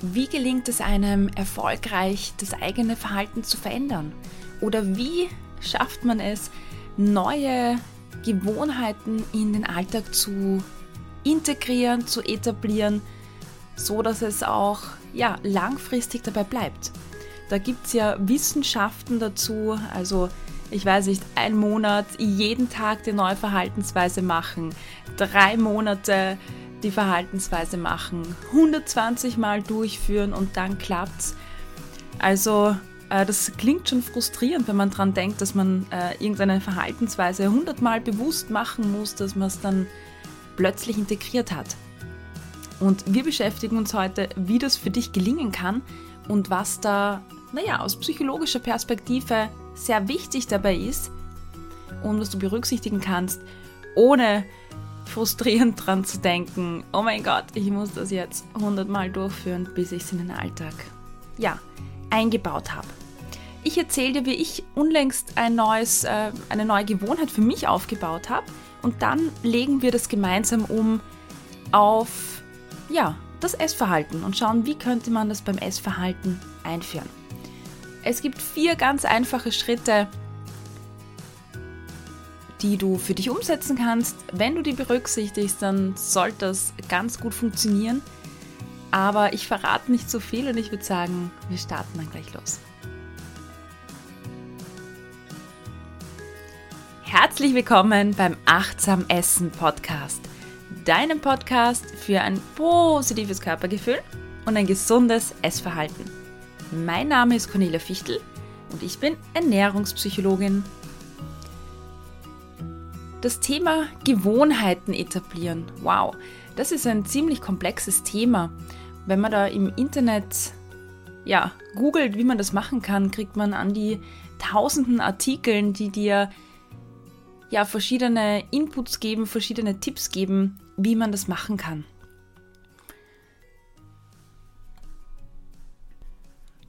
Wie gelingt es einem erfolgreich, das eigene Verhalten zu verändern? Oder wie schafft man es, neue Gewohnheiten in den Alltag zu integrieren, zu etablieren, so dass es auch ja, langfristig dabei bleibt? Da gibt es ja Wissenschaften dazu, also ich weiß nicht, ein Monat jeden Tag die neue Verhaltensweise machen, drei Monate die Verhaltensweise machen, 120 Mal durchführen und dann klappt's. Also äh, das klingt schon frustrierend, wenn man daran denkt, dass man äh, irgendeine Verhaltensweise 100 Mal bewusst machen muss, dass man es dann plötzlich integriert hat. Und wir beschäftigen uns heute, wie das für dich gelingen kann und was da, naja, aus psychologischer Perspektive sehr wichtig dabei ist und was du berücksichtigen kannst, ohne frustrierend dran zu denken, oh mein Gott, ich muss das jetzt 100 Mal durchführen, bis ich es in den Alltag, ja, eingebaut habe. Ich erzähle dir, wie ich unlängst ein neues, äh, eine neue Gewohnheit für mich aufgebaut habe und dann legen wir das gemeinsam um auf, ja, das Essverhalten und schauen, wie könnte man das beim Essverhalten einführen. Es gibt vier ganz einfache Schritte, die du für dich umsetzen kannst. Wenn du die berücksichtigst, dann sollte das ganz gut funktionieren. Aber ich verrate nicht so viel und ich würde sagen, wir starten dann gleich los. Herzlich willkommen beim Achtsam Essen Podcast, deinem Podcast für ein positives Körpergefühl und ein gesundes Essverhalten. Mein Name ist Cornelia Fichtel und ich bin Ernährungspsychologin das Thema Gewohnheiten etablieren. Wow, das ist ein ziemlich komplexes Thema. Wenn man da im Internet ja, googelt, wie man das machen kann, kriegt man an die tausenden Artikeln, die dir ja verschiedene Inputs geben, verschiedene Tipps geben, wie man das machen kann.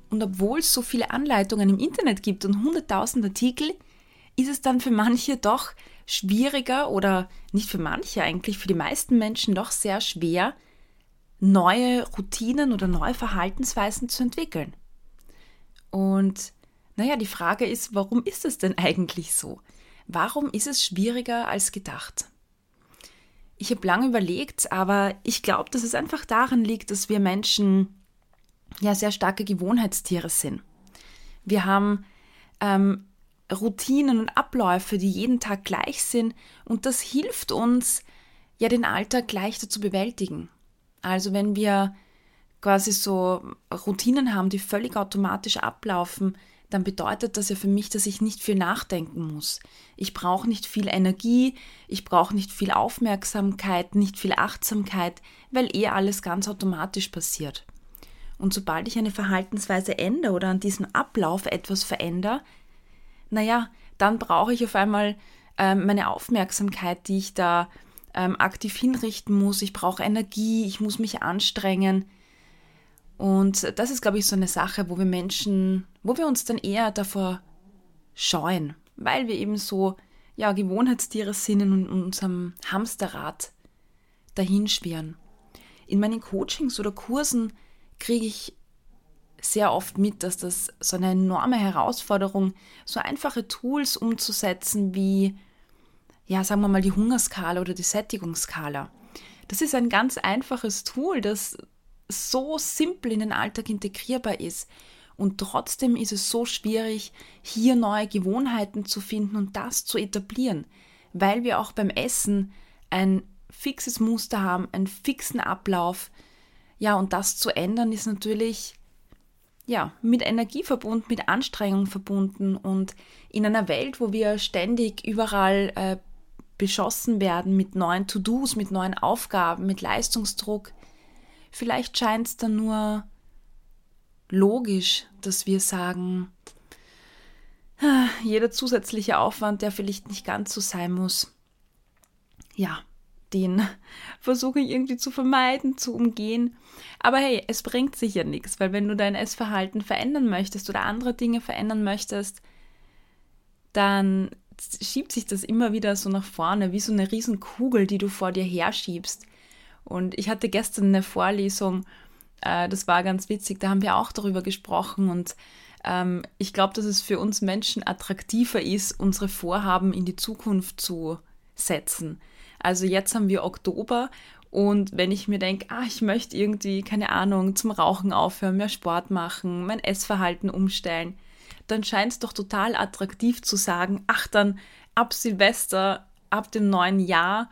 Und obwohl es so viele Anleitungen im Internet gibt und 100.000 Artikel, ist es dann für manche doch schwieriger oder nicht für manche eigentlich, für die meisten Menschen doch sehr schwer, neue Routinen oder neue Verhaltensweisen zu entwickeln. Und naja, die Frage ist, warum ist es denn eigentlich so? Warum ist es schwieriger als gedacht? Ich habe lange überlegt, aber ich glaube, dass es einfach daran liegt, dass wir Menschen ja sehr starke Gewohnheitstiere sind. Wir haben ähm, Routinen und Abläufe, die jeden Tag gleich sind und das hilft uns, ja den Alltag leichter zu bewältigen. Also wenn wir quasi so Routinen haben, die völlig automatisch ablaufen, dann bedeutet das ja für mich, dass ich nicht viel nachdenken muss. Ich brauche nicht viel Energie, ich brauche nicht viel Aufmerksamkeit, nicht viel Achtsamkeit, weil eh alles ganz automatisch passiert. Und sobald ich eine Verhaltensweise ändere oder an diesem Ablauf etwas verändere, naja, dann brauche ich auf einmal ähm, meine Aufmerksamkeit, die ich da ähm, aktiv hinrichten muss. Ich brauche Energie, ich muss mich anstrengen. Und das ist, glaube ich, so eine Sache, wo wir Menschen, wo wir uns dann eher davor scheuen, weil wir eben so ja, Gewohnheitstiere sind und in unserem Hamsterrad dahinschwirren. In meinen Coachings oder Kursen kriege ich sehr oft mit, dass das so eine enorme Herausforderung, so einfache Tools umzusetzen wie, ja, sagen wir mal, die Hungerskala oder die Sättigungsskala. Das ist ein ganz einfaches Tool, das so simpel in den Alltag integrierbar ist. Und trotzdem ist es so schwierig, hier neue Gewohnheiten zu finden und das zu etablieren, weil wir auch beim Essen ein fixes Muster haben, einen fixen Ablauf. Ja, und das zu ändern ist natürlich ja, mit Energie verbunden, mit Anstrengung verbunden und in einer Welt, wo wir ständig überall äh, beschossen werden mit neuen To-Dos, mit neuen Aufgaben, mit Leistungsdruck, vielleicht scheint es dann nur logisch, dass wir sagen, ah, jeder zusätzliche Aufwand, der vielleicht nicht ganz so sein muss, ja, den versuche ich irgendwie zu vermeiden, zu umgehen. Aber hey, es bringt sicher nichts, weil wenn du dein Essverhalten verändern möchtest oder andere Dinge verändern möchtest, dann schiebt sich das immer wieder so nach vorne, wie so eine Riesenkugel, die du vor dir herschiebst. Und ich hatte gestern eine Vorlesung äh, das war ganz witzig, da haben wir auch darüber gesprochen und ähm, ich glaube, dass es für uns Menschen attraktiver ist, unsere Vorhaben in die Zukunft zu setzen. Also jetzt haben wir Oktober und wenn ich mir denke, ah, ich möchte irgendwie, keine Ahnung, zum Rauchen aufhören, mehr Sport machen, mein Essverhalten umstellen, dann scheint es doch total attraktiv zu sagen, ach, dann ab Silvester, ab dem neuen Jahr.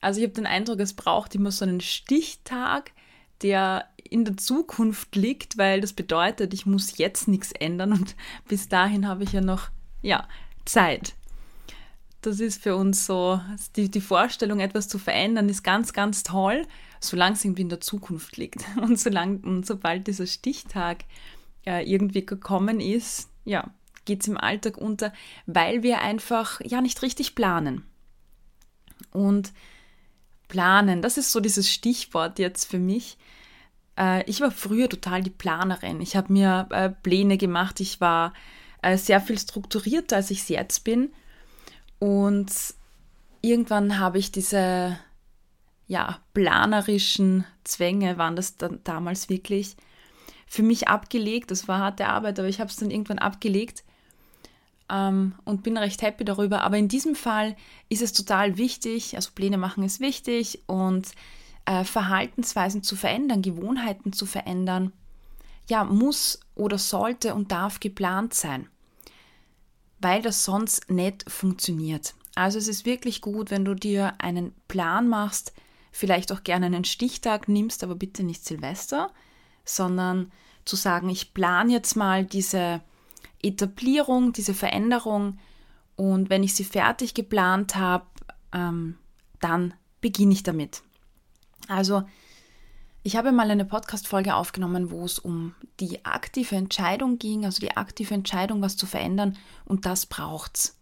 Also ich habe den Eindruck, es braucht immer so einen Stichtag, der in der Zukunft liegt, weil das bedeutet, ich muss jetzt nichts ändern und bis dahin habe ich ja noch, ja, Zeit. Das ist für uns so, die, die Vorstellung, etwas zu verändern, ist ganz, ganz toll, solange es irgendwie in der Zukunft liegt. Und, solange, und sobald dieser Stichtag äh, irgendwie gekommen ist, ja, geht es im Alltag unter, weil wir einfach ja nicht richtig planen. Und planen, das ist so dieses Stichwort jetzt für mich. Äh, ich war früher total die Planerin. Ich habe mir äh, Pläne gemacht. Ich war äh, sehr viel strukturierter, als ich es jetzt bin. Und irgendwann habe ich diese ja, planerischen Zwänge, waren das dann damals wirklich, für mich abgelegt. Das war harte Arbeit, aber ich habe es dann irgendwann abgelegt ähm, und bin recht happy darüber. Aber in diesem Fall ist es total wichtig, also Pläne machen ist wichtig und äh, Verhaltensweisen zu verändern, Gewohnheiten zu verändern, ja, muss oder sollte und darf geplant sein, weil das sonst nicht funktioniert. Also es ist wirklich gut, wenn du dir einen Plan machst, vielleicht auch gerne einen Stichtag nimmst, aber bitte nicht Silvester, sondern zu sagen, ich plane jetzt mal diese Etablierung, diese Veränderung und wenn ich sie fertig geplant habe, ähm, dann beginne ich damit. Also, ich habe mal eine Podcast-Folge aufgenommen, wo es um die aktive Entscheidung ging, also die aktive Entscheidung, was zu verändern, und das braucht's.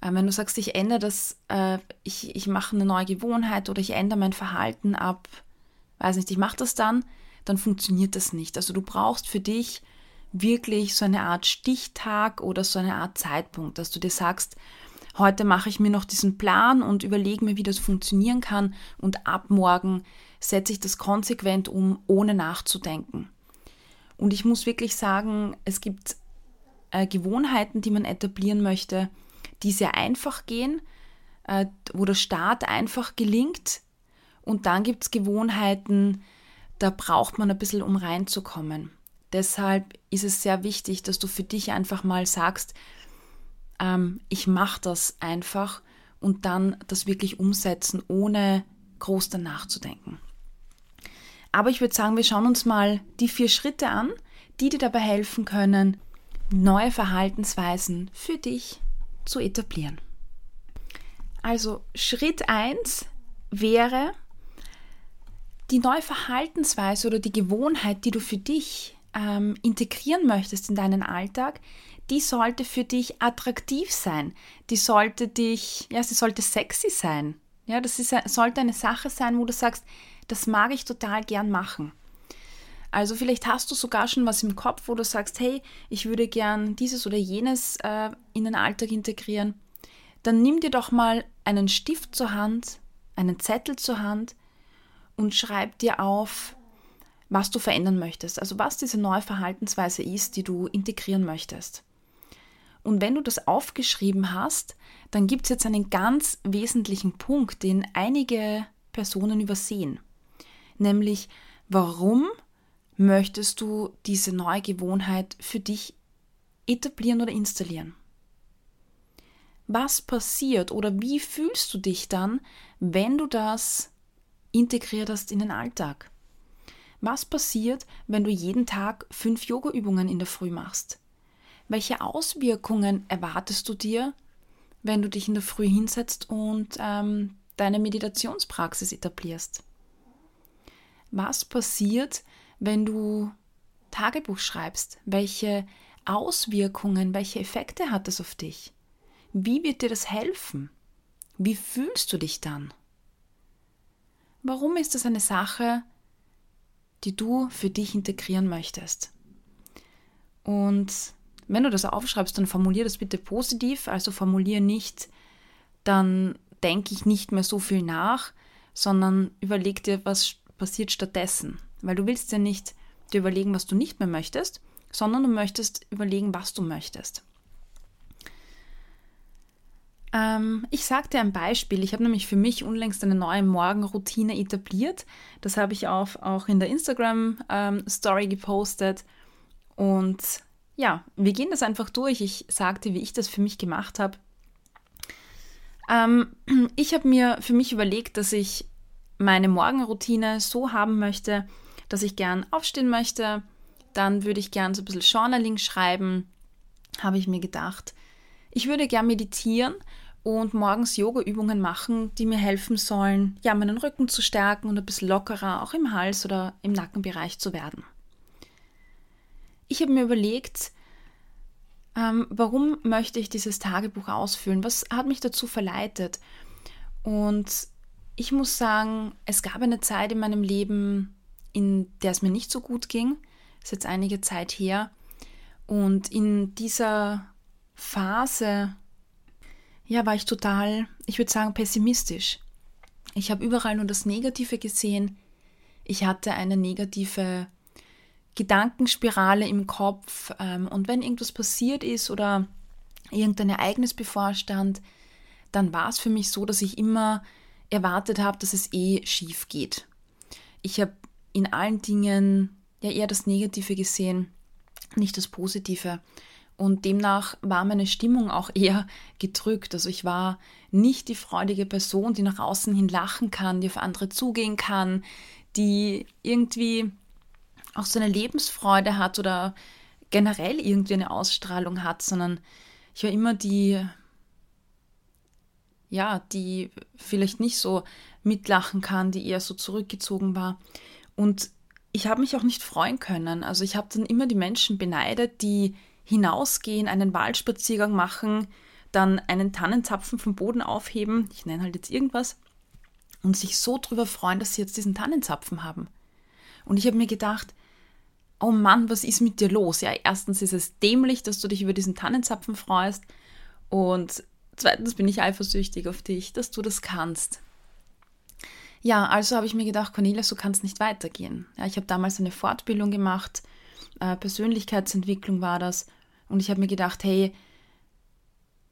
Äh, wenn du sagst, ich ändere das, äh, ich, ich mache eine neue Gewohnheit oder ich ändere mein Verhalten ab, weiß nicht, ich mache das dann, dann funktioniert das nicht. Also du brauchst für dich wirklich so eine Art Stichtag oder so eine Art Zeitpunkt, dass du dir sagst, heute mache ich mir noch diesen Plan und überlege mir, wie das funktionieren kann und ab morgen setze ich das konsequent um, ohne nachzudenken. Und ich muss wirklich sagen, es gibt äh, Gewohnheiten, die man etablieren möchte, die sehr einfach gehen, äh, wo der Start einfach gelingt. Und dann gibt es Gewohnheiten, da braucht man ein bisschen, um reinzukommen. Deshalb ist es sehr wichtig, dass du für dich einfach mal sagst, ähm, ich mache das einfach und dann das wirklich umsetzen, ohne groß danach zu denken. Aber ich würde sagen, wir schauen uns mal die vier Schritte an, die dir dabei helfen können, neue Verhaltensweisen für dich zu etablieren. Also Schritt 1 wäre die neue Verhaltensweise oder die Gewohnheit, die du für dich ähm, integrieren möchtest in deinen Alltag, die sollte für dich attraktiv sein. Die sollte dich, ja, sie sollte sexy sein. Ja, das ist, sollte eine Sache sein, wo du sagst, das mag ich total gern machen. Also vielleicht hast du sogar schon was im Kopf, wo du sagst, hey, ich würde gern dieses oder jenes äh, in den Alltag integrieren. Dann nimm dir doch mal einen Stift zur Hand, einen Zettel zur Hand und schreib dir auf, was du verändern möchtest. Also was diese neue Verhaltensweise ist, die du integrieren möchtest. Und wenn du das aufgeschrieben hast, dann gibt es jetzt einen ganz wesentlichen Punkt, den einige Personen übersehen. Nämlich, warum möchtest du diese neue Gewohnheit für dich etablieren oder installieren? Was passiert oder wie fühlst du dich dann, wenn du das integriert hast in den Alltag? Was passiert, wenn du jeden Tag fünf Yoga-Übungen in der Früh machst? Welche Auswirkungen erwartest du dir, wenn du dich in der Früh hinsetzt und ähm, deine Meditationspraxis etablierst? Was passiert, wenn du Tagebuch schreibst? Welche Auswirkungen, welche Effekte hat das auf dich? Wie wird dir das helfen? Wie fühlst du dich dann? Warum ist das eine Sache, die du für dich integrieren möchtest? Und wenn du das aufschreibst, dann formulier das bitte positiv, also formulier nicht, dann denke ich nicht mehr so viel nach, sondern überleg dir, was passiert stattdessen. weil du willst ja nicht dir überlegen, was du nicht mehr möchtest, sondern du möchtest überlegen, was du möchtest. Ähm, ich dir ein Beispiel. Ich habe nämlich für mich unlängst eine neue Morgenroutine etabliert. Das habe ich auch, auch in der Instagram-Story ähm, gepostet. Und ja, wir gehen das einfach durch. Ich sagte, wie ich das für mich gemacht habe. Ähm, ich habe mir für mich überlegt, dass ich meine Morgenroutine so haben möchte, dass ich gern aufstehen möchte. Dann würde ich gern so ein bisschen Journaling schreiben, habe ich mir gedacht. Ich würde gern meditieren und morgens Yoga-Übungen machen, die mir helfen sollen, ja, meinen Rücken zu stärken und ein bisschen lockerer auch im Hals oder im Nackenbereich zu werden. Ich habe mir überlegt, ähm, warum möchte ich dieses Tagebuch ausfüllen? Was hat mich dazu verleitet? Und ich muss sagen, es gab eine Zeit in meinem Leben, in der es mir nicht so gut ging. Das ist jetzt einige Zeit her. Und in dieser Phase, ja, war ich total, ich würde sagen, pessimistisch. Ich habe überall nur das Negative gesehen. Ich hatte eine negative Gedankenspirale im Kopf. Ähm, und wenn irgendwas passiert ist oder irgendein Ereignis bevorstand, dann war es für mich so, dass ich immer erwartet habe, dass es eh schief geht. Ich habe in allen Dingen ja eher das Negative gesehen, nicht das Positive. Und demnach war meine Stimmung auch eher gedrückt. Also ich war nicht die freudige Person, die nach außen hin lachen kann, die auf andere zugehen kann, die irgendwie auch so eine Lebensfreude hat oder generell irgendwie eine Ausstrahlung hat, sondern ich war immer die, ja, die vielleicht nicht so mitlachen kann, die eher so zurückgezogen war. Und ich habe mich auch nicht freuen können. Also ich habe dann immer die Menschen beneidet, die hinausgehen, einen Waldspaziergang machen, dann einen Tannenzapfen vom Boden aufheben, ich nenne halt jetzt irgendwas, und sich so drüber freuen, dass sie jetzt diesen Tannenzapfen haben. Und ich habe mir gedacht, oh Mann, was ist mit dir los? Ja, erstens ist es dämlich, dass du dich über diesen Tannenzapfen freust und zweitens bin ich eifersüchtig auf dich, dass du das kannst. Ja, also habe ich mir gedacht, Cornelia, so kann es nicht weitergehen. Ja, ich habe damals eine Fortbildung gemacht, äh, Persönlichkeitsentwicklung war das und ich habe mir gedacht, hey,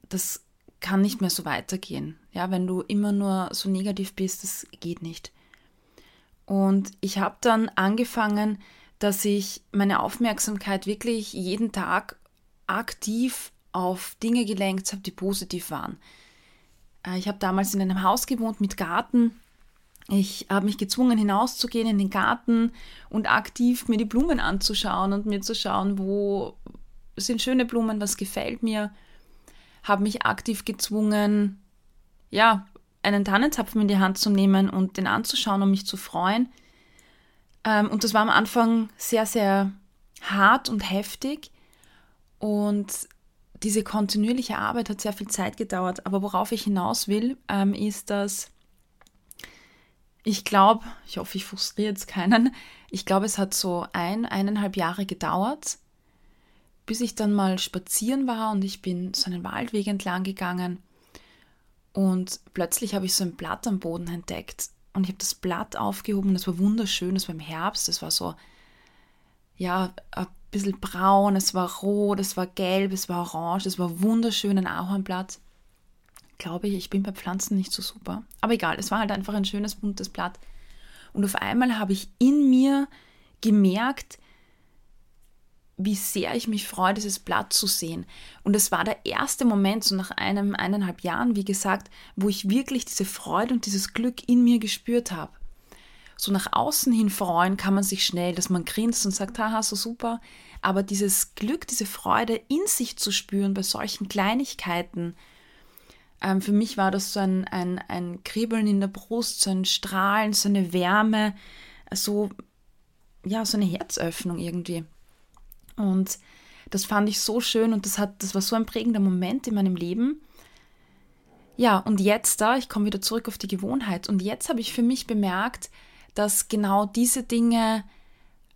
das kann nicht mehr so weitergehen. Ja, wenn du immer nur so negativ bist, das geht nicht. Und ich habe dann angefangen, dass ich meine Aufmerksamkeit wirklich jeden Tag aktiv auf Dinge gelenkt habe, die positiv waren. Äh, ich habe damals in einem Haus gewohnt mit Garten. Ich habe mich gezwungen, hinauszugehen in den Garten und aktiv mir die Blumen anzuschauen und mir zu schauen, wo, sind schöne Blumen, was gefällt mir. Habe mich aktiv gezwungen, ja, einen Tannenzapfen in die Hand zu nehmen und den anzuschauen, um mich zu freuen. Ähm, und das war am Anfang sehr, sehr hart und heftig. Und diese kontinuierliche Arbeit hat sehr viel Zeit gedauert. Aber worauf ich hinaus will, ähm, ist, dass ich glaube, ich hoffe, ich frustriere jetzt keinen, ich glaube, es hat so ein, eineinhalb Jahre gedauert, bis ich dann mal spazieren war und ich bin so einen Waldweg entlang gegangen und plötzlich habe ich so ein Blatt am Boden entdeckt und ich habe das Blatt aufgehoben es war wunderschön, es war im Herbst, es war so, ja, ein bisschen braun, es war rot, es war gelb, es war orange, es war wunderschön, ein Ahornblatt. Glaube ich, ich bin bei Pflanzen nicht so super. Aber egal, es war halt einfach ein schönes, buntes Blatt. Und auf einmal habe ich in mir gemerkt, wie sehr ich mich freue, dieses Blatt zu sehen. Und es war der erste Moment, so nach einem, eineinhalb Jahren, wie gesagt, wo ich wirklich diese Freude und dieses Glück in mir gespürt habe. So nach außen hin freuen kann man sich schnell, dass man grinst und sagt, haha, so super. Aber dieses Glück, diese Freude in sich zu spüren bei solchen Kleinigkeiten, ähm, für mich war das so ein, ein, ein Kribbeln in der Brust, so ein Strahlen, so eine Wärme, so, ja, so eine Herzöffnung irgendwie. Und das fand ich so schön und das, hat, das war so ein prägender Moment in meinem Leben. Ja, und jetzt da, ich komme wieder zurück auf die Gewohnheit, und jetzt habe ich für mich bemerkt, dass genau diese Dinge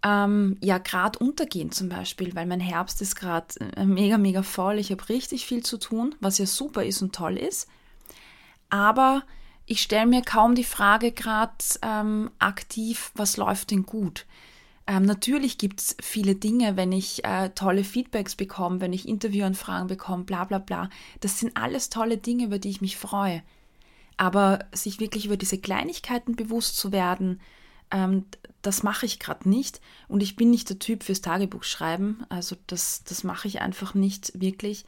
ähm, ja gerade untergehen zum Beispiel, weil mein Herbst ist gerade äh, mega, mega voll. Ich habe richtig viel zu tun, was ja super ist und toll ist. Aber ich stelle mir kaum die Frage gerade ähm, aktiv, was läuft denn gut? Ähm, natürlich gibt es viele Dinge, wenn ich äh, tolle Feedbacks bekomme, wenn ich Interviewanfragen bekomme, bla bla bla. Das sind alles tolle Dinge, über die ich mich freue. Aber sich wirklich über diese Kleinigkeiten bewusst zu werden, ähm, das mache ich gerade nicht. Und ich bin nicht der Typ fürs Tagebuch schreiben. Also das, das mache ich einfach nicht wirklich.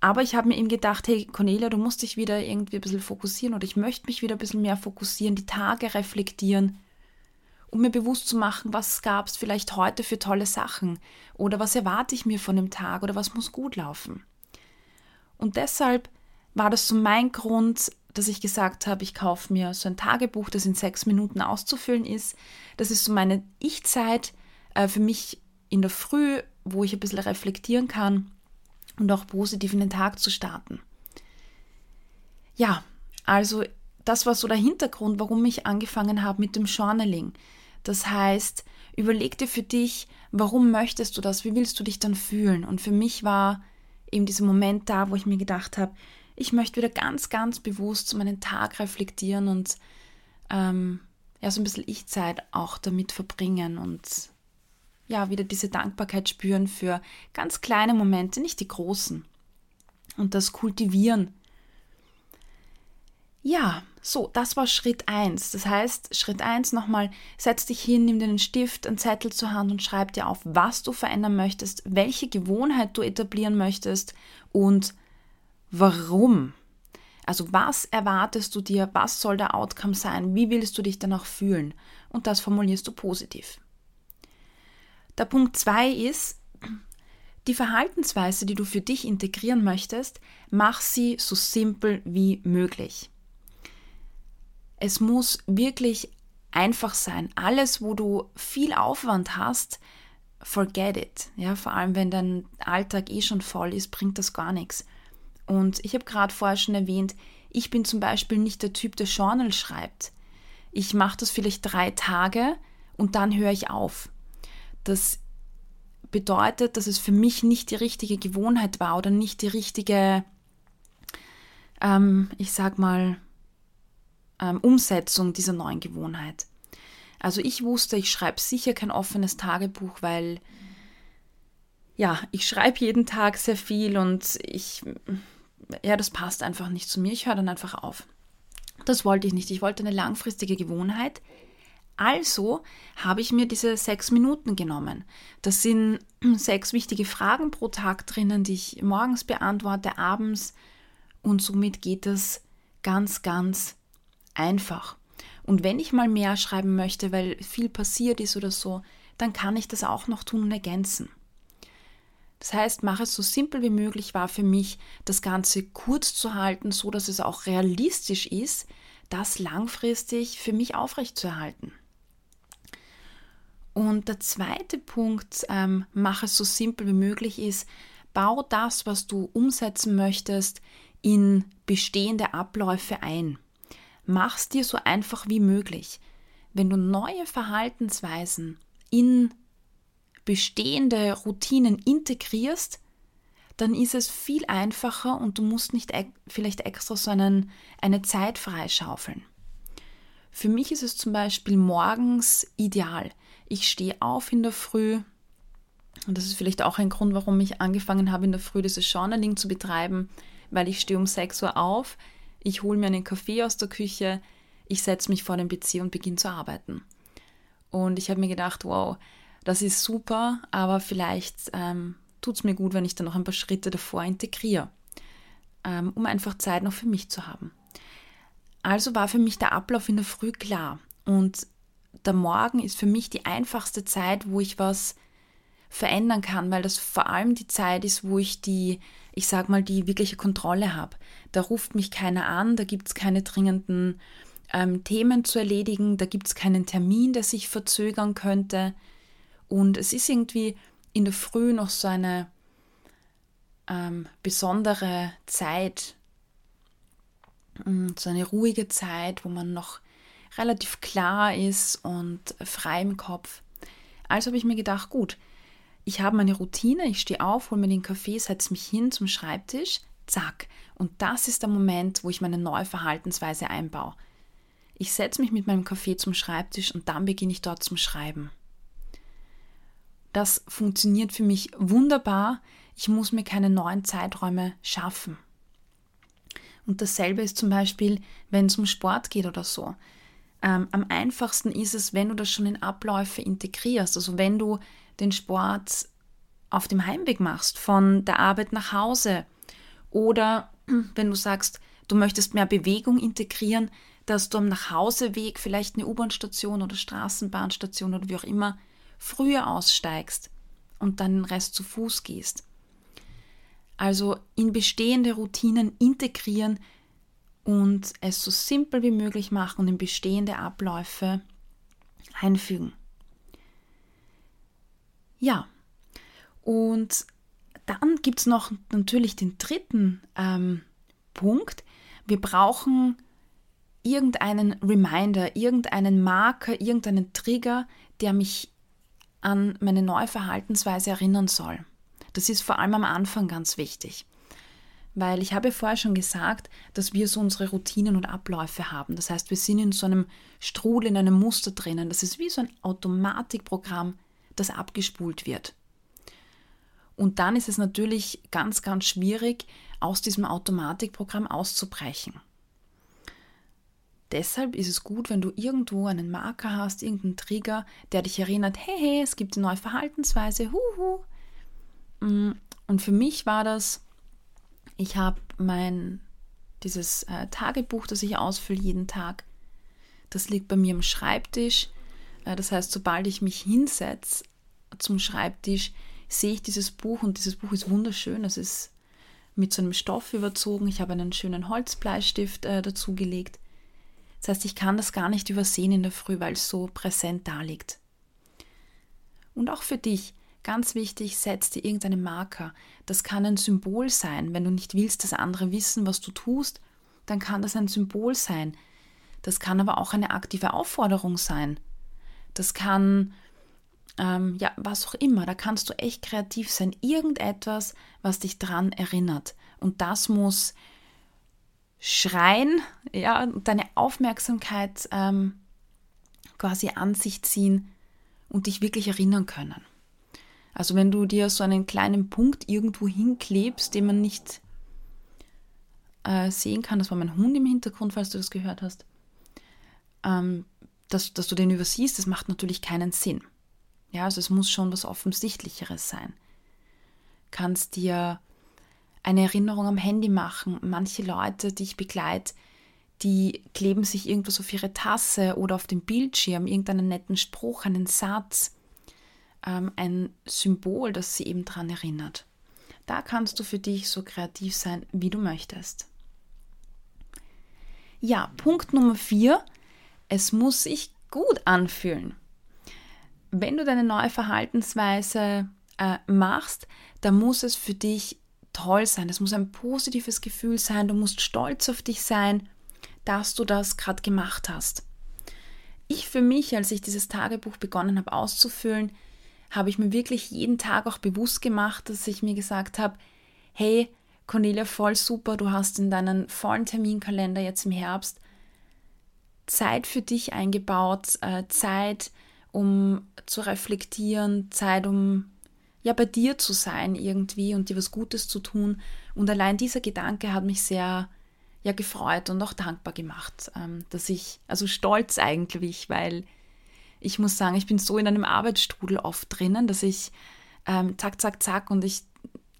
Aber ich habe mir eben gedacht, hey Cornelia, du musst dich wieder irgendwie ein bisschen fokussieren oder ich möchte mich wieder ein bisschen mehr fokussieren, die Tage reflektieren, um mir bewusst zu machen, was gab es vielleicht heute für tolle Sachen oder was erwarte ich mir von dem Tag oder was muss gut laufen. Und deshalb war das so mein Grund, dass ich gesagt habe, ich kaufe mir so ein Tagebuch, das in sechs Minuten auszufüllen ist. Das ist so meine Ich-Zeit äh, für mich in der Früh, wo ich ein bisschen reflektieren kann und auch positiv in den Tag zu starten. Ja, also das war so der Hintergrund, warum ich angefangen habe mit dem Journaling. Das heißt, überleg dir für dich, warum möchtest du das, wie willst du dich dann fühlen? Und für mich war eben dieser Moment da, wo ich mir gedacht habe, ich möchte wieder ganz, ganz bewusst meinen Tag reflektieren und ähm, ja, so ein bisschen Ich-Zeit auch damit verbringen und ja, wieder diese Dankbarkeit spüren für ganz kleine Momente, nicht die großen. Und das kultivieren. Ja, so, das war Schritt 1. Das heißt, Schritt 1 nochmal, setz dich hin, nimm dir einen Stift, einen Zettel zur Hand und schreib dir auf, was du verändern möchtest, welche Gewohnheit du etablieren möchtest und warum. Also was erwartest du dir, was soll der Outcome sein, wie willst du dich danach fühlen? Und das formulierst du positiv. Der Punkt 2 ist, die Verhaltensweise, die du für dich integrieren möchtest, mach sie so simpel wie möglich. Es muss wirklich einfach sein. Alles, wo du viel Aufwand hast, forget it. Ja, vor allem wenn dein Alltag eh schon voll ist, bringt das gar nichts. Und ich habe gerade vorher schon erwähnt, ich bin zum Beispiel nicht der Typ, der Journal schreibt. Ich mache das vielleicht drei Tage und dann höre ich auf. Das bedeutet, dass es für mich nicht die richtige Gewohnheit war oder nicht die richtige, ähm, ich sag mal, ähm, Umsetzung dieser neuen Gewohnheit. Also ich wusste, ich schreibe sicher kein offenes Tagebuch, weil ja, ich schreibe jeden Tag sehr viel und ich, ja, das passt einfach nicht zu mir. Ich höre dann einfach auf. Das wollte ich nicht. Ich wollte eine langfristige Gewohnheit, also habe ich mir diese sechs Minuten genommen. Das sind sechs wichtige Fragen pro Tag drinnen, die ich morgens beantworte, abends und somit geht es ganz, ganz einfach. Und wenn ich mal mehr schreiben möchte, weil viel passiert ist oder so, dann kann ich das auch noch tun und ergänzen. Das heißt, mache es so simpel wie möglich war für mich, das Ganze kurz zu halten, so dass es auch realistisch ist, das langfristig für mich aufrechtzuerhalten. Und der zweite Punkt, ähm, mach es so simpel wie möglich, ist, bau das, was du umsetzen möchtest, in bestehende Abläufe ein. Mach es dir so einfach wie möglich. Wenn du neue Verhaltensweisen in bestehende Routinen integrierst, dann ist es viel einfacher und du musst nicht e vielleicht extra so einen, eine Zeit freischaufeln. Für mich ist es zum Beispiel morgens ideal. Ich stehe auf in der Früh. Und das ist vielleicht auch ein Grund, warum ich angefangen habe, in der Früh dieses Journaling zu betreiben, weil ich stehe um 6 Uhr auf, ich hole mir einen Kaffee aus der Küche, ich setze mich vor den PC und beginne zu arbeiten. Und ich habe mir gedacht, wow, das ist super, aber vielleicht ähm, tut es mir gut, wenn ich dann noch ein paar Schritte davor integriere, ähm, um einfach Zeit noch für mich zu haben. Also war für mich der Ablauf in der Früh klar. Und der Morgen ist für mich die einfachste Zeit, wo ich was verändern kann, weil das vor allem die Zeit ist, wo ich die, ich sag mal, die wirkliche Kontrolle habe. Da ruft mich keiner an, da gibt es keine dringenden ähm, Themen zu erledigen, da gibt es keinen Termin, der sich verzögern könnte. Und es ist irgendwie in der Früh noch so eine ähm, besondere Zeit, mm, so eine ruhige Zeit, wo man noch relativ klar ist und frei im Kopf. Also habe ich mir gedacht, gut, ich habe meine Routine, ich stehe auf, hole mir den Kaffee, setze mich hin zum Schreibtisch, Zack. Und das ist der Moment, wo ich meine neue Verhaltensweise einbaue. Ich setze mich mit meinem Kaffee zum Schreibtisch und dann beginne ich dort zum Schreiben. Das funktioniert für mich wunderbar. Ich muss mir keine neuen Zeiträume schaffen. Und dasselbe ist zum Beispiel, wenn es um Sport geht oder so. Ähm, am einfachsten ist es, wenn du das schon in Abläufe integrierst. Also wenn du den Sport auf dem Heimweg machst, von der Arbeit nach Hause. Oder wenn du sagst, du möchtest mehr Bewegung integrieren, dass du am Nachhauseweg vielleicht eine U-Bahn-Station oder Straßenbahnstation oder wie auch immer früher aussteigst und dann den Rest zu Fuß gehst. Also in bestehende Routinen integrieren und es so simpel wie möglich machen und in bestehende Abläufe einfügen. Ja, und dann gibt es noch natürlich den dritten ähm, Punkt. Wir brauchen irgendeinen Reminder, irgendeinen Marker, irgendeinen Trigger, der mich an meine neue Verhaltensweise erinnern soll. Das ist vor allem am Anfang ganz wichtig. Weil ich habe vorher schon gesagt, dass wir so unsere Routinen und Abläufe haben. Das heißt, wir sind in so einem Strudel, in einem Muster drinnen. Das ist wie so ein Automatikprogramm, das abgespult wird. Und dann ist es natürlich ganz, ganz schwierig, aus diesem Automatikprogramm auszubrechen. Deshalb ist es gut, wenn du irgendwo einen Marker hast, irgendeinen Trigger, der dich erinnert, hey, hey, es gibt eine neue Verhaltensweise, huhu. Mm, und für mich war das, ich habe mein, dieses äh, Tagebuch, das ich ausfülle jeden Tag, das liegt bei mir am Schreibtisch. Äh, das heißt, sobald ich mich hinsetze zum Schreibtisch, sehe ich dieses Buch und dieses Buch ist wunderschön. Es ist mit so einem Stoff überzogen. Ich habe einen schönen Holzbleistift äh, dazugelegt. Das heißt, ich kann das gar nicht übersehen in der Früh, weil es so präsent da liegt. Und auch für dich, ganz wichtig, setz dir irgendeinen Marker. Das kann ein Symbol sein. Wenn du nicht willst, dass andere wissen, was du tust, dann kann das ein Symbol sein. Das kann aber auch eine aktive Aufforderung sein. Das kann, ähm, ja, was auch immer. Da kannst du echt kreativ sein. Irgendetwas, was dich dran erinnert. Und das muss schreien, ja, deine Aufmerksamkeit ähm, quasi an sich ziehen und dich wirklich erinnern können. Also wenn du dir so einen kleinen Punkt irgendwo hinklebst, den man nicht äh, sehen kann, das war mein Hund im Hintergrund, falls du das gehört hast, ähm, dass, dass du den übersiehst, das macht natürlich keinen Sinn. Ja, also es muss schon was Offensichtlicheres sein. Kannst dir eine Erinnerung am Handy machen. Manche Leute, die ich begleite, die kleben sich irgendwas auf ihre Tasse oder auf dem Bildschirm, irgendeinen netten Spruch, einen Satz, ähm, ein Symbol, das sie eben daran erinnert. Da kannst du für dich so kreativ sein, wie du möchtest. Ja, Punkt Nummer vier. Es muss sich gut anfühlen. Wenn du deine neue Verhaltensweise äh, machst, dann muss es für dich toll sein, es muss ein positives Gefühl sein, du musst stolz auf dich sein, dass du das gerade gemacht hast. Ich für mich, als ich dieses Tagebuch begonnen habe auszufüllen, habe ich mir wirklich jeden Tag auch bewusst gemacht, dass ich mir gesagt habe, hey, Cornelia, voll super, du hast in deinen vollen Terminkalender jetzt im Herbst Zeit für dich eingebaut, äh, Zeit, um zu reflektieren, Zeit, um ja bei dir zu sein irgendwie und dir was Gutes zu tun. Und allein dieser Gedanke hat mich sehr ja gefreut und auch dankbar gemacht, ähm, dass ich, also stolz eigentlich, weil ich muss sagen, ich bin so in einem Arbeitsstrudel oft drinnen, dass ich ähm, zack, zack, zack und ich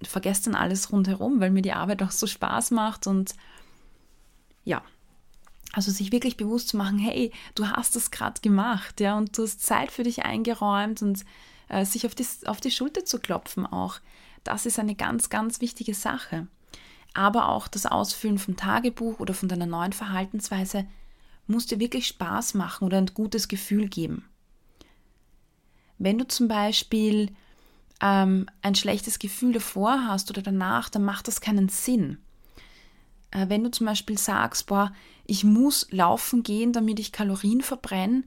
vergesse dann alles rundherum, weil mir die Arbeit auch so Spaß macht und ja, also sich wirklich bewusst zu machen, hey, du hast das gerade gemacht, ja, und du hast Zeit für dich eingeräumt und äh, sich auf die, auf die Schulter zu klopfen auch. Das ist eine ganz, ganz wichtige Sache. Aber auch das Ausfüllen vom Tagebuch oder von deiner neuen Verhaltensweise muss dir wirklich Spaß machen oder ein gutes Gefühl geben. Wenn du zum Beispiel ähm, ein schlechtes Gefühl davor hast oder danach, dann macht das keinen Sinn. Äh, wenn du zum Beispiel sagst, boah, ich muss laufen gehen, damit ich Kalorien verbrenne,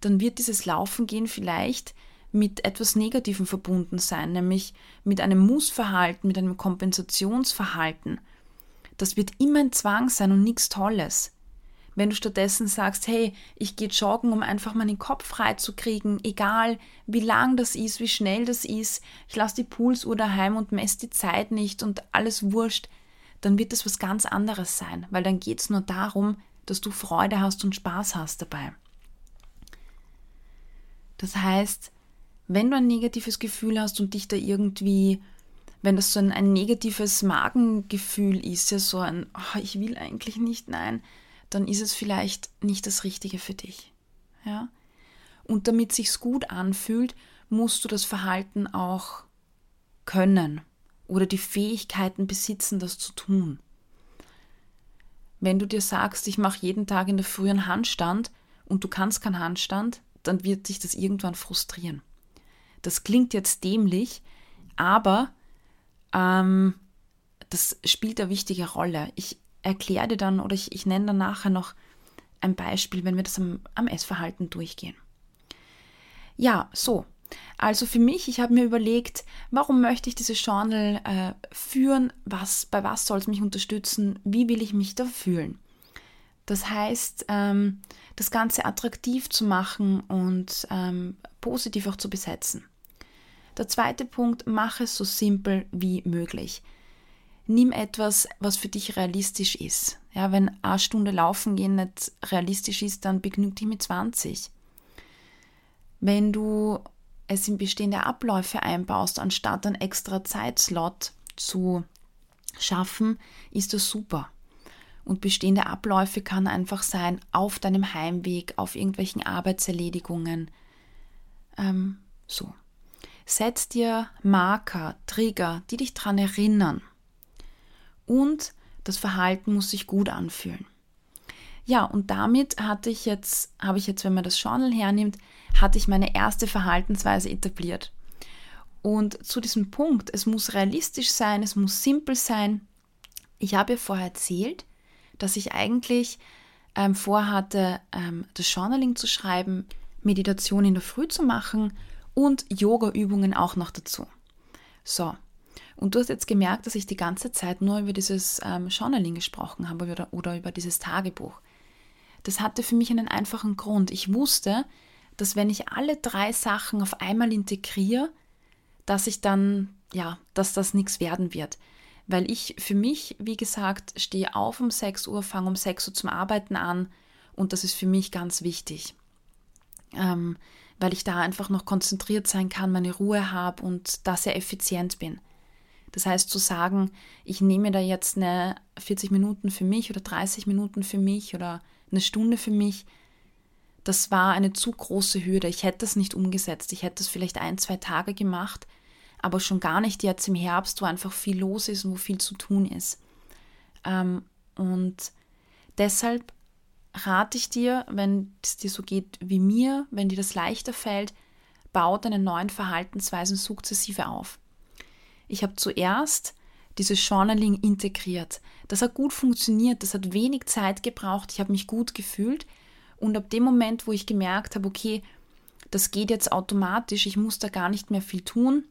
dann wird dieses Laufen gehen vielleicht mit etwas Negativem verbunden sein, nämlich mit einem Mussverhalten, mit einem Kompensationsverhalten. das wird immer ein Zwang sein und nichts Tolles. Wenn du stattdessen sagst, hey, ich gehe joggen, um einfach meinen Kopf frei zu kriegen, egal wie lang das ist, wie schnell das ist, ich lasse die Pulsuhr daheim und messe die Zeit nicht und alles wurscht, dann wird das was ganz anderes sein, weil dann geht es nur darum, dass du Freude hast und Spaß hast dabei. Das heißt, wenn du ein negatives Gefühl hast und dich da irgendwie, wenn das so ein, ein negatives Magengefühl ist, ja so ein, oh, ich will eigentlich nicht, nein, dann ist es vielleicht nicht das Richtige für dich. Ja? Und damit sich's gut anfühlt, musst du das Verhalten auch können oder die Fähigkeiten besitzen, das zu tun. Wenn du dir sagst, ich mache jeden Tag in der Früh einen Handstand und du kannst keinen Handstand, dann wird dich das irgendwann frustrieren. Das klingt jetzt dämlich, aber ähm, das spielt eine wichtige Rolle. Ich erkläre dir dann oder ich, ich nenne dann nachher noch ein Beispiel, wenn wir das am, am Essverhalten durchgehen. Ja, so. Also für mich, ich habe mir überlegt, warum möchte ich diese Journal äh, führen? Was, bei was soll es mich unterstützen? Wie will ich mich da fühlen? Das heißt, ähm, das Ganze attraktiv zu machen und ähm, positiv auch zu besetzen. Der zweite Punkt, mache es so simpel wie möglich nimm etwas, was für dich realistisch ist. Ja, wenn eine Stunde laufen gehen nicht realistisch ist, dann begnüg dich mit 20. Wenn du es in bestehende Abläufe einbaust, anstatt einen extra Zeitslot zu schaffen, ist das super. Und bestehende Abläufe kann einfach sein auf deinem Heimweg, auf irgendwelchen Arbeitserledigungen. Ähm, so. Setz dir Marker, Trigger, die dich daran erinnern und das Verhalten muss sich gut anfühlen. Ja, und damit hatte ich jetzt, habe ich jetzt, wenn man das Journal hernimmt, hatte ich meine erste Verhaltensweise etabliert. Und zu diesem Punkt, es muss realistisch sein, es muss simpel sein. Ich habe ja vorher erzählt, dass ich eigentlich ähm, vorhatte, ähm, das Journaling zu schreiben, Meditation in der Früh zu machen und Yoga-Übungen auch noch dazu. So, und du hast jetzt gemerkt, dass ich die ganze Zeit nur über dieses ähm, Journaling gesprochen habe oder, oder über dieses Tagebuch. Das hatte für mich einen einfachen Grund. Ich wusste, dass wenn ich alle drei Sachen auf einmal integriere, dass ich dann, ja, dass das nichts werden wird. Weil ich für mich, wie gesagt, stehe auf um 6 Uhr, fange um 6 Uhr zum Arbeiten an und das ist für mich ganz wichtig. Ähm, weil ich da einfach noch konzentriert sein kann, meine Ruhe habe und da sehr effizient bin. Das heißt, zu sagen, ich nehme da jetzt eine 40 Minuten für mich oder 30 Minuten für mich oder eine Stunde für mich, das war eine zu große Hürde. Ich hätte das nicht umgesetzt. Ich hätte das vielleicht ein, zwei Tage gemacht, aber schon gar nicht jetzt im Herbst, wo einfach viel los ist und wo viel zu tun ist. Ähm, und deshalb rate ich dir, wenn es dir so geht wie mir, wenn dir das leichter fällt, bau deine neuen Verhaltensweisen sukzessive auf. Ich habe zuerst dieses Journaling integriert. Das hat gut funktioniert, das hat wenig Zeit gebraucht, ich habe mich gut gefühlt und ab dem Moment, wo ich gemerkt habe, okay, das geht jetzt automatisch, ich muss da gar nicht mehr viel tun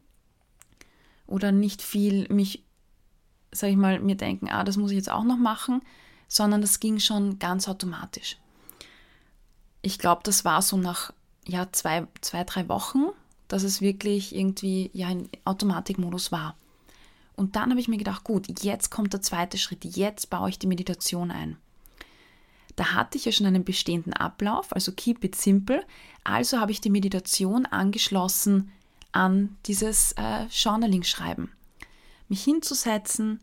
oder nicht viel mich, sag ich mal, mir denken, ah, das muss ich jetzt auch noch machen, sondern das ging schon ganz automatisch. Ich glaube, das war so nach ja, zwei, zwei, drei Wochen, dass es wirklich irgendwie ja in Automatikmodus war. Und dann habe ich mir gedacht, gut, jetzt kommt der zweite Schritt, jetzt baue ich die Meditation ein. Da hatte ich ja schon einen bestehenden Ablauf, also keep it simple. Also habe ich die Meditation angeschlossen an dieses äh, Journaling-Schreiben. Mich hinzusetzen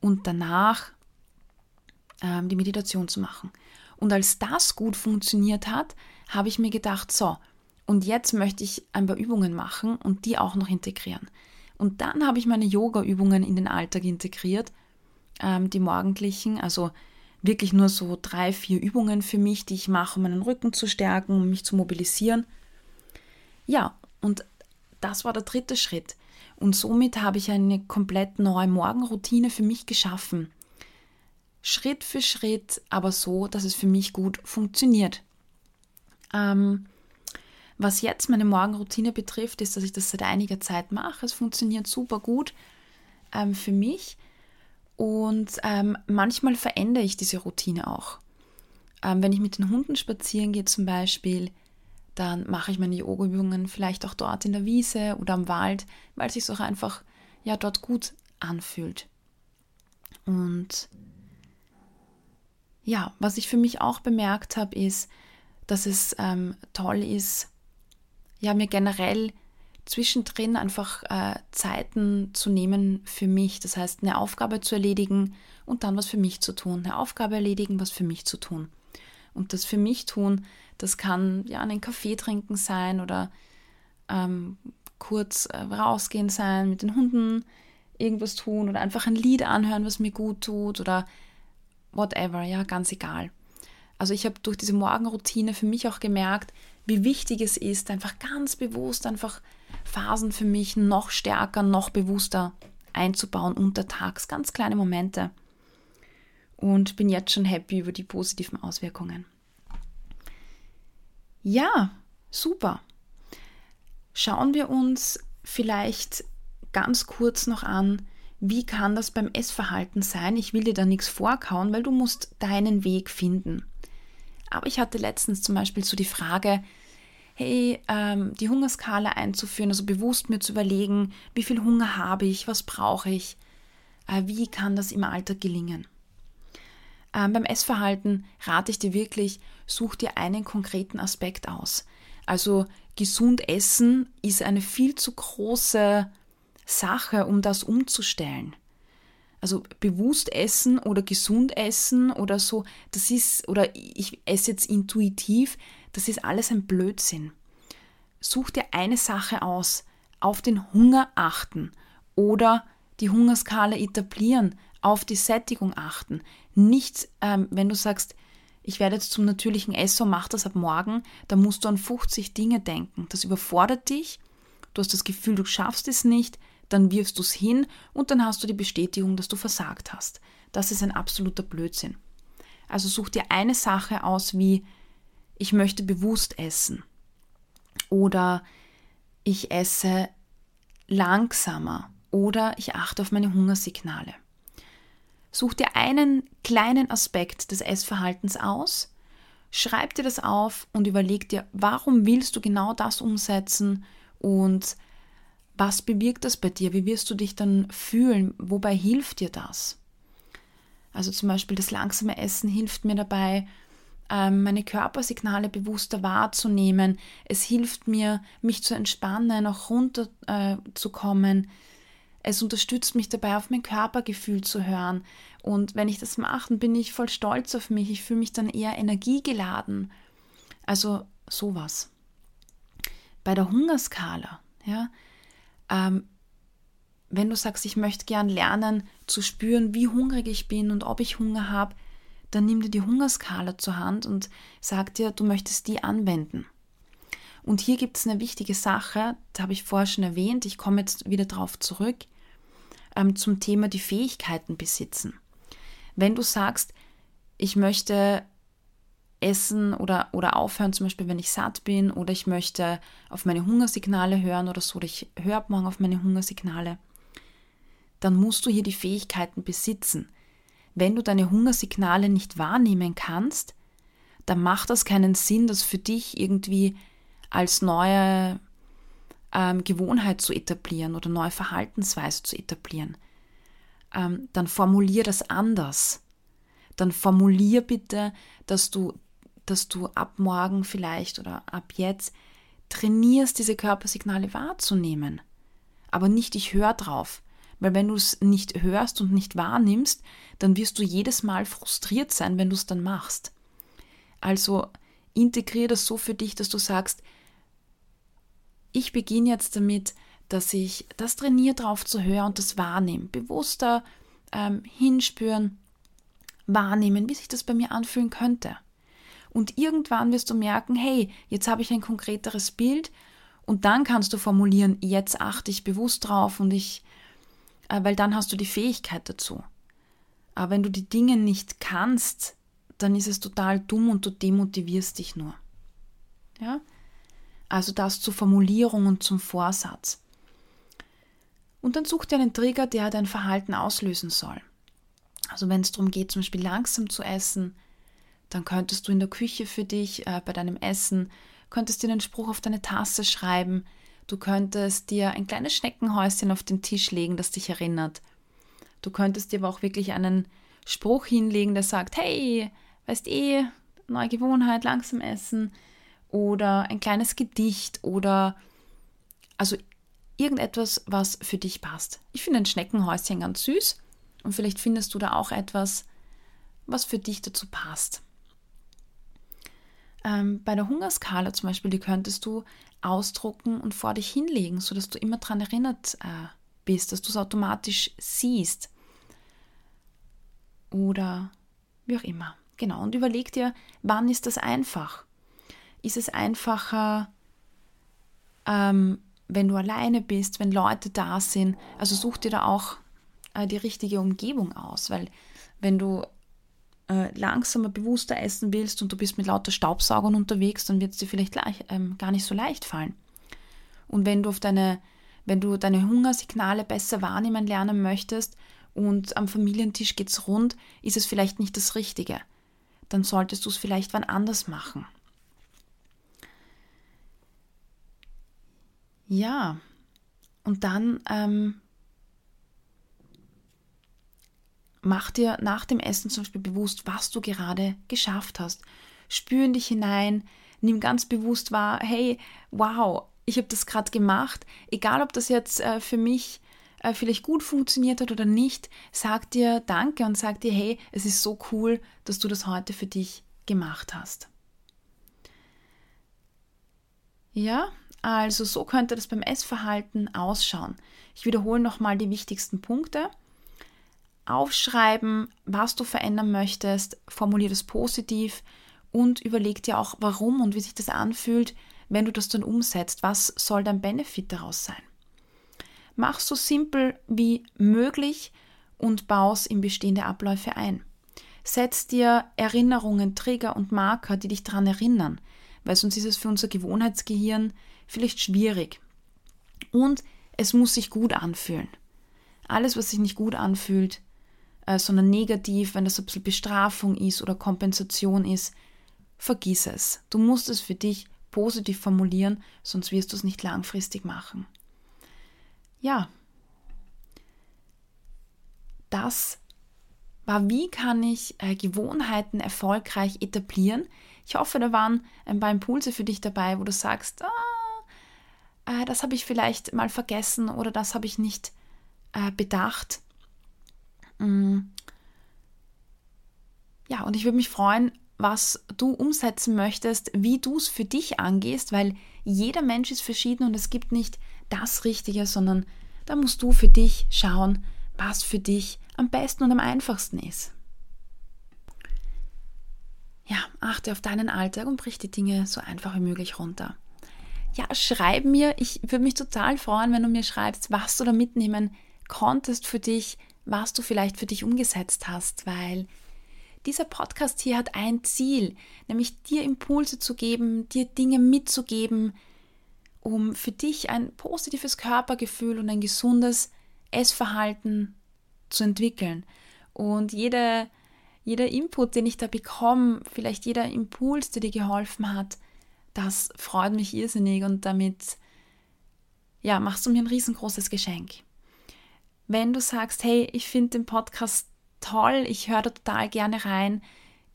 und danach die Meditation zu machen. Und als das gut funktioniert hat, habe ich mir gedacht, so, und jetzt möchte ich ein paar Übungen machen und die auch noch integrieren. Und dann habe ich meine Yoga-Übungen in den Alltag integriert, ähm, die morgendlichen, also wirklich nur so drei, vier Übungen für mich, die ich mache, um meinen Rücken zu stärken, um mich zu mobilisieren. Ja, und das war der dritte Schritt. Und somit habe ich eine komplett neue Morgenroutine für mich geschaffen. Schritt für Schritt, aber so, dass es für mich gut funktioniert. Ähm, was jetzt meine Morgenroutine betrifft, ist, dass ich das seit einiger Zeit mache. Es funktioniert super gut ähm, für mich. Und ähm, manchmal verändere ich diese Routine auch. Ähm, wenn ich mit den Hunden spazieren gehe zum Beispiel, dann mache ich meine Yoga-Übungen vielleicht auch dort in der Wiese oder am Wald, weil es sich auch einfach ja dort gut anfühlt. Und ja, was ich für mich auch bemerkt habe, ist, dass es ähm, toll ist, ja, mir generell zwischendrin einfach äh, Zeiten zu nehmen für mich. Das heißt, eine Aufgabe zu erledigen und dann was für mich zu tun. Eine Aufgabe erledigen, was für mich zu tun. Und das für mich tun, das kann ja einen Kaffee trinken sein oder ähm, kurz äh, rausgehen sein, mit den Hunden irgendwas tun oder einfach ein Lied anhören, was mir gut tut oder whatever, ja, ganz egal. Also ich habe durch diese Morgenroutine für mich auch gemerkt, wie wichtig es ist, einfach ganz bewusst einfach Phasen für mich noch stärker, noch bewusster einzubauen untertags, ganz kleine Momente. Und bin jetzt schon happy über die positiven Auswirkungen. Ja, super. Schauen wir uns vielleicht ganz kurz noch an, wie kann das beim Essverhalten sein? Ich will dir da nichts vorkauen, weil du musst deinen Weg finden. Aber ich hatte letztens zum Beispiel so die Frage, hey, ähm, die Hungerskala einzuführen, also bewusst mir zu überlegen, wie viel Hunger habe ich, was brauche ich, äh, wie kann das im Alltag gelingen. Ähm, beim Essverhalten rate ich dir wirklich, such dir einen konkreten Aspekt aus. Also gesund essen ist eine viel zu große Sache, um das umzustellen. Also bewusst essen oder gesund essen oder so, das ist, oder ich esse jetzt intuitiv, das ist alles ein Blödsinn. Such dir eine Sache aus, auf den Hunger achten oder die Hungerskala etablieren, auf die Sättigung achten. Nicht, ähm, wenn du sagst, ich werde jetzt zum natürlichen Esser mach das ab morgen, dann musst du an 50 Dinge denken. Das überfordert dich, du hast das Gefühl, du schaffst es nicht, dann wirfst du es hin und dann hast du die Bestätigung, dass du versagt hast. Das ist ein absoluter Blödsinn. Also such dir eine Sache aus wie ich möchte bewusst essen oder ich esse langsamer oder ich achte auf meine Hungersignale. Such dir einen kleinen Aspekt des Essverhaltens aus, schreib dir das auf und überleg dir, warum willst du genau das umsetzen und was bewirkt das bei dir? Wie wirst du dich dann fühlen? Wobei hilft dir das? Also zum Beispiel das langsame Essen hilft mir dabei, ähm, meine Körpersignale bewusster wahrzunehmen. Es hilft mir, mich zu entspannen, auch runterzukommen. Äh, es unterstützt mich dabei, auf mein Körpergefühl zu hören. Und wenn ich das mache, dann bin ich voll stolz auf mich. Ich fühle mich dann eher energiegeladen. Also sowas. Bei der Hungerskala, ja, ähm, wenn du sagst, ich möchte gern lernen zu spüren, wie hungrig ich bin und ob ich Hunger habe, dann nimm dir die Hungerskala zur Hand und sag dir, du möchtest die anwenden. Und hier gibt es eine wichtige Sache, da habe ich vorher schon erwähnt, ich komme jetzt wieder darauf zurück, ähm, zum Thema die Fähigkeiten besitzen. Wenn du sagst, ich möchte essen oder, oder aufhören, zum Beispiel wenn ich satt bin oder ich möchte auf meine Hungersignale hören oder so, oder ich höre morgen auf meine Hungersignale, dann musst du hier die Fähigkeiten besitzen. Wenn du deine Hungersignale nicht wahrnehmen kannst, dann macht das keinen Sinn, das für dich irgendwie als neue ähm, Gewohnheit zu etablieren oder neue Verhaltensweise zu etablieren. Ähm, dann formulier das anders. Dann formulier bitte, dass du dass du ab morgen vielleicht oder ab jetzt trainierst, diese Körpersignale wahrzunehmen. Aber nicht ich höre drauf. Weil wenn du es nicht hörst und nicht wahrnimmst, dann wirst du jedes Mal frustriert sein, wenn du es dann machst. Also integriere das so für dich, dass du sagst, ich beginne jetzt damit, dass ich das trainiere, drauf zu hören und das wahrnehme. Bewusster ähm, hinspüren, wahrnehmen, wie sich das bei mir anfühlen könnte. Und irgendwann wirst du merken, hey, jetzt habe ich ein konkreteres Bild und dann kannst du formulieren, jetzt achte ich bewusst drauf und ich, äh, weil dann hast du die Fähigkeit dazu. Aber wenn du die Dinge nicht kannst, dann ist es total dumm und du demotivierst dich nur. Ja? Also das zur Formulierung und zum Vorsatz. Und dann such dir einen Trigger, der dein Verhalten auslösen soll. Also wenn es darum geht, zum Beispiel langsam zu essen, dann könntest du in der Küche für dich äh, bei deinem Essen, könntest dir einen Spruch auf deine Tasse schreiben, du könntest dir ein kleines Schneckenhäuschen auf den Tisch legen, das dich erinnert. Du könntest dir aber auch wirklich einen Spruch hinlegen, der sagt, hey, weißt eh, neue Gewohnheit, langsam essen oder ein kleines Gedicht oder also irgendetwas, was für dich passt. Ich finde ein Schneckenhäuschen ganz süß und vielleicht findest du da auch etwas, was für dich dazu passt. Ähm, bei der Hungerskala zum Beispiel, die könntest du ausdrucken und vor dich hinlegen, sodass du immer daran erinnert äh, bist, dass du es automatisch siehst. Oder wie auch immer. Genau. Und überleg dir, wann ist das einfach? Ist es einfacher, ähm, wenn du alleine bist, wenn Leute da sind? Also such dir da auch äh, die richtige Umgebung aus, weil wenn du äh, langsamer, bewusster essen willst und du bist mit lauter Staubsaugern unterwegs, dann wird es dir vielleicht leicht, ähm, gar nicht so leicht fallen. Und wenn du auf deine, wenn du deine Hungersignale besser wahrnehmen lernen möchtest und am Familientisch geht's rund, ist es vielleicht nicht das Richtige. Dann solltest du es vielleicht wann anders machen. Ja, und dann ähm, Mach dir nach dem Essen zum Beispiel bewusst, was du gerade geschafft hast. Spür in dich hinein, nimm ganz bewusst wahr, hey, wow, ich habe das gerade gemacht. Egal, ob das jetzt äh, für mich äh, vielleicht gut funktioniert hat oder nicht, sag dir Danke und sag dir, hey, es ist so cool, dass du das heute für dich gemacht hast. Ja, also so könnte das beim Essverhalten ausschauen. Ich wiederhole nochmal die wichtigsten Punkte aufschreiben, was du verändern möchtest, formulier das positiv und überleg dir auch, warum und wie sich das anfühlt, wenn du das dann umsetzt. Was soll dein Benefit daraus sein? Mach so simpel wie möglich und baus in bestehende Abläufe ein. Setz dir Erinnerungen, Trigger und Marker, die dich daran erinnern, weil sonst ist es für unser Gewohnheitsgehirn vielleicht schwierig. Und es muss sich gut anfühlen. Alles, was sich nicht gut anfühlt, äh, sondern negativ, wenn das ein bisschen Bestrafung ist oder Kompensation ist, vergiss es. Du musst es für dich positiv formulieren, sonst wirst du es nicht langfristig machen. Ja, das war, wie kann ich äh, Gewohnheiten erfolgreich etablieren. Ich hoffe, da waren ein paar Impulse für dich dabei, wo du sagst, ah, äh, das habe ich vielleicht mal vergessen oder das habe ich nicht äh, bedacht. Mm. Ja, und ich würde mich freuen, was du umsetzen möchtest, wie du es für dich angehst, weil jeder Mensch ist verschieden und es gibt nicht das Richtige, sondern da musst du für dich schauen, was für dich am besten und am einfachsten ist. Ja, achte auf deinen Alltag und brich die Dinge so einfach wie möglich runter. Ja, schreib mir, ich würde mich total freuen, wenn du mir schreibst, was du da mitnehmen konntest für dich, was du vielleicht für dich umgesetzt hast, weil dieser Podcast hier hat ein Ziel, nämlich dir Impulse zu geben, dir Dinge mitzugeben, um für dich ein positives Körpergefühl und ein gesundes Essverhalten zu entwickeln. Und jede, jeder Input, den ich da bekomme, vielleicht jeder Impuls, der dir geholfen hat, das freut mich irrsinnig und damit ja, machst du mir ein riesengroßes Geschenk wenn du sagst, hey, ich finde den Podcast toll, ich höre da total gerne rein,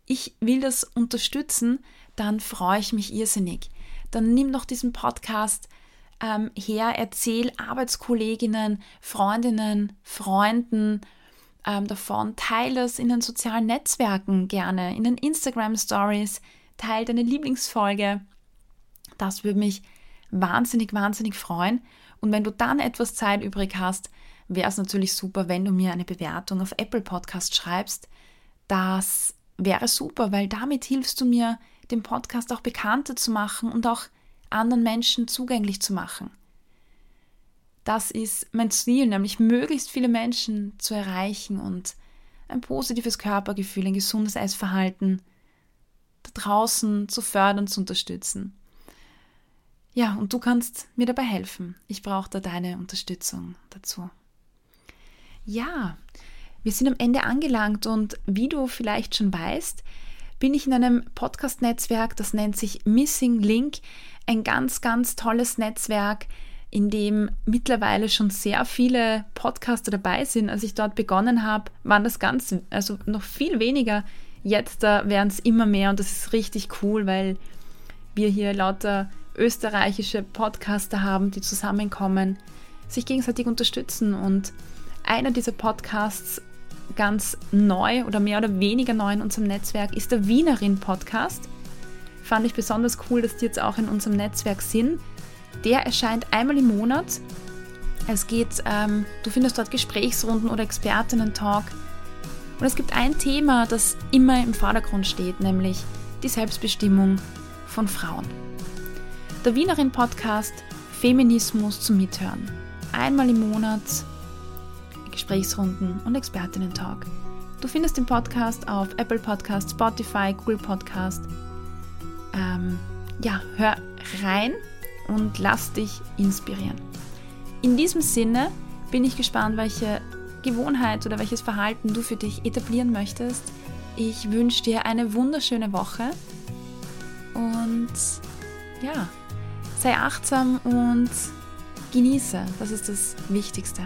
ich will das unterstützen, dann freue ich mich irrsinnig. Dann nimm doch diesen Podcast ähm, her, erzähl Arbeitskolleginnen, Freundinnen, Freunden ähm, davon, teile das in den sozialen Netzwerken gerne, in den Instagram Stories, teile deine Lieblingsfolge. Das würde mich wahnsinnig, wahnsinnig freuen. Und wenn du dann etwas Zeit übrig hast, wäre es natürlich super, wenn du mir eine Bewertung auf Apple Podcast schreibst. Das wäre super, weil damit hilfst du mir, den Podcast auch bekannter zu machen und auch anderen Menschen zugänglich zu machen. Das ist mein Ziel, nämlich möglichst viele Menschen zu erreichen und ein positives Körpergefühl, ein gesundes Essverhalten da draußen zu fördern, zu unterstützen. Ja, und du kannst mir dabei helfen. Ich brauche da deine Unterstützung dazu. Ja, wir sind am Ende angelangt und wie du vielleicht schon weißt, bin ich in einem Podcast-Netzwerk, das nennt sich Missing Link, ein ganz, ganz tolles Netzwerk, in dem mittlerweile schon sehr viele Podcaster dabei sind. Als ich dort begonnen habe, waren das ganz, also noch viel weniger. Jetzt werden es immer mehr und das ist richtig cool, weil wir hier lauter österreichische Podcaster haben, die zusammenkommen, sich gegenseitig unterstützen. Und einer dieser Podcasts, ganz neu oder mehr oder weniger neu in unserem Netzwerk, ist der Wienerin Podcast. Fand ich besonders cool, dass die jetzt auch in unserem Netzwerk sind. Der erscheint einmal im Monat. Es geht, ähm, du findest dort Gesprächsrunden oder Expertinnen-Talk. Und es gibt ein Thema, das immer im Vordergrund steht, nämlich die Selbstbestimmung von Frauen. Der Wienerin Podcast Feminismus zum Mithören. Einmal im Monat Gesprächsrunden und Expertinnen-Talk. Du findest den Podcast auf Apple Podcast, Spotify, Google Podcast. Ähm, ja, hör rein und lass dich inspirieren. In diesem Sinne bin ich gespannt, welche Gewohnheit oder welches Verhalten du für dich etablieren möchtest. Ich wünsche dir eine wunderschöne Woche und ja, sei achtsam und genieße. Das ist das Wichtigste.